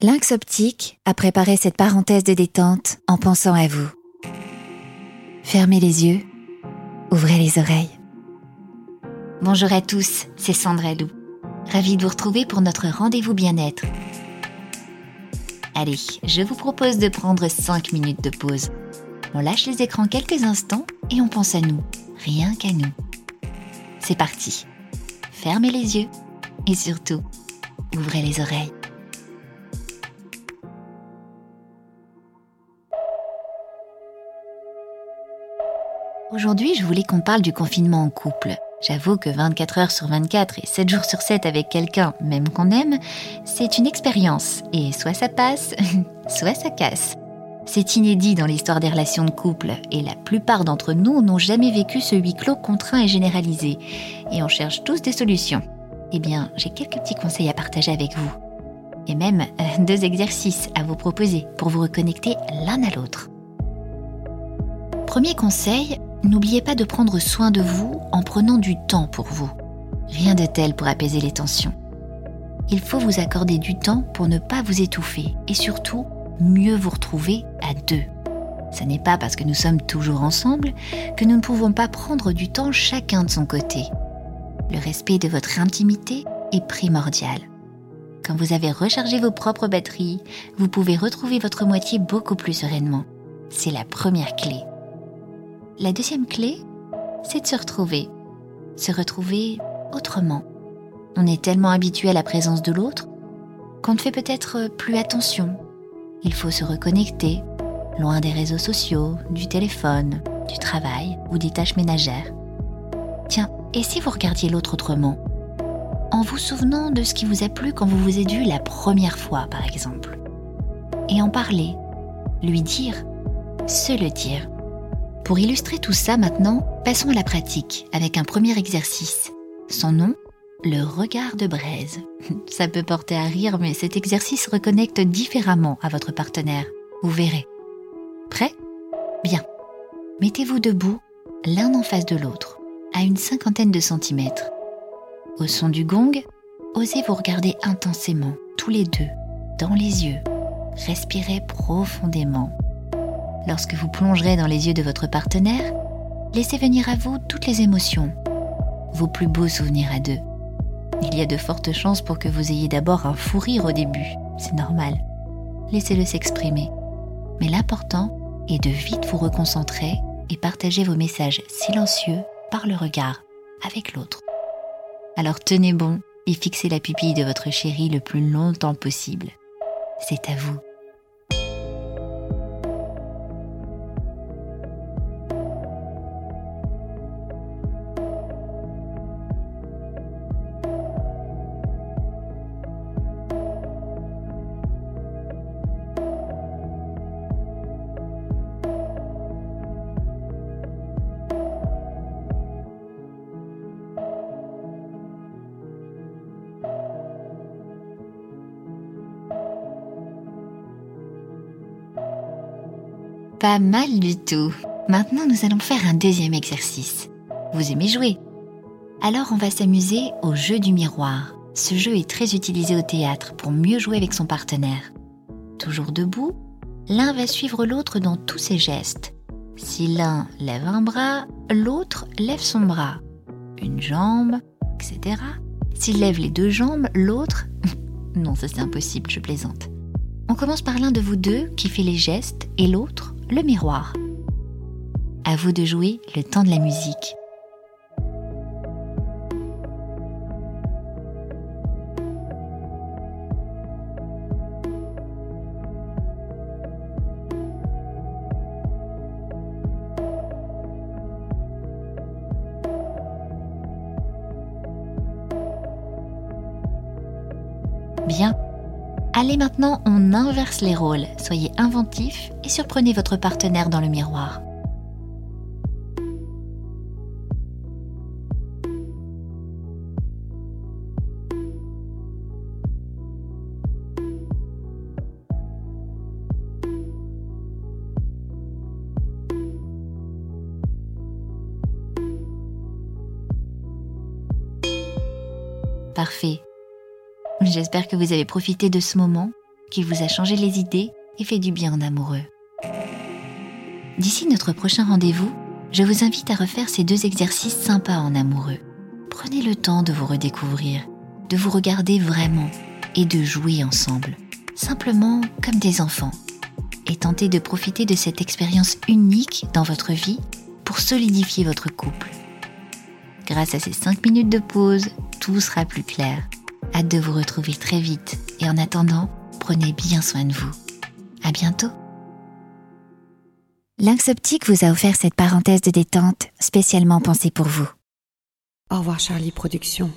Lynx Optique a préparé cette parenthèse de détente en pensant à vous. Fermez les yeux, ouvrez les oreilles. Bonjour à tous, c'est Sandra Lou. Ravie de vous retrouver pour notre rendez-vous bien-être. Allez, je vous propose de prendre 5 minutes de pause. On lâche les écrans quelques instants et on pense à nous, rien qu'à nous. C'est parti. Fermez les yeux et surtout, ouvrez les oreilles. Aujourd'hui, je voulais qu'on parle du confinement en couple. J'avoue que 24 heures sur 24 et 7 jours sur 7 avec quelqu'un, même qu'on aime, c'est une expérience. Et soit ça passe, soit ça casse. C'est inédit dans l'histoire des relations de couple, et la plupart d'entre nous n'ont jamais vécu ce huis clos contraint et généralisé. Et on cherche tous des solutions. Eh bien, j'ai quelques petits conseils à partager avec vous. Et même euh, deux exercices à vous proposer pour vous reconnecter l'un à l'autre. Premier conseil, n'oubliez pas de prendre soin de vous en prenant du temps pour vous. Rien de tel pour apaiser les tensions. Il faut vous accorder du temps pour ne pas vous étouffer et surtout mieux vous retrouver à deux. Ce n'est pas parce que nous sommes toujours ensemble que nous ne pouvons pas prendre du temps chacun de son côté. Le respect de votre intimité est primordial. Quand vous avez rechargé vos propres batteries, vous pouvez retrouver votre moitié beaucoup plus sereinement. C'est la première clé. La deuxième clé, c'est de se retrouver. Se retrouver autrement. On est tellement habitué à la présence de l'autre qu'on ne fait peut-être plus attention. Il faut se reconnecter, loin des réseaux sociaux, du téléphone, du travail ou des tâches ménagères. Tiens, et si vous regardiez l'autre autrement? En vous souvenant de ce qui vous a plu quand vous vous êtes vu la première fois, par exemple. Et en parler, lui dire, se le dire. Pour illustrer tout ça maintenant, passons à la pratique avec un premier exercice. Son nom, le regard de braise. Ça peut porter à rire, mais cet exercice reconnecte différemment à votre partenaire. Vous verrez. Prêt? Bien. Mettez-vous debout, l'un en face de l'autre, à une cinquantaine de centimètres. Au son du gong, osez vous regarder intensément, tous les deux, dans les yeux. Respirez profondément lorsque vous plongerez dans les yeux de votre partenaire, laissez venir à vous toutes les émotions, vos plus beaux souvenirs à deux. Il y a de fortes chances pour que vous ayez d'abord un fou rire au début, c'est normal. Laissez-le s'exprimer. Mais l'important est de vite vous reconcentrer et partager vos messages silencieux par le regard avec l'autre. Alors tenez bon et fixez la pupille de votre chéri le plus longtemps possible. C'est à vous. Pas mal du tout. Maintenant, nous allons faire un deuxième exercice. Vous aimez jouer? Alors, on va s'amuser au jeu du miroir. Ce jeu est très utilisé au théâtre pour mieux jouer avec son partenaire. Toujours debout, l'un va suivre l'autre dans tous ses gestes. Si l'un lève un bras, l'autre lève son bras, une jambe, etc. S'il lève les deux jambes, l'autre... non, ça c'est impossible, je plaisante. On commence par l'un de vous deux qui fait les gestes et l'autre le miroir. À vous de jouer le temps de la musique. Bien. Allez maintenant, on inverse les rôles. Soyez inventif et surprenez votre partenaire dans le miroir. Parfait. J'espère que vous avez profité de ce moment qu'il vous a changé les idées et fait du bien en amoureux. D'ici notre prochain rendez-vous, je vous invite à refaire ces deux exercices sympas en amoureux. Prenez le temps de vous redécouvrir, de vous regarder vraiment et de jouer ensemble, simplement comme des enfants. Et tentez de profiter de cette expérience unique dans votre vie pour solidifier votre couple. Grâce à ces 5 minutes de pause, tout sera plus clair. Hâte de vous retrouver très vite et en attendant, prenez bien soin de vous. À bientôt. Lynx Optique vous a offert cette parenthèse de détente spécialement pensée pour vous. Au revoir Charlie Productions.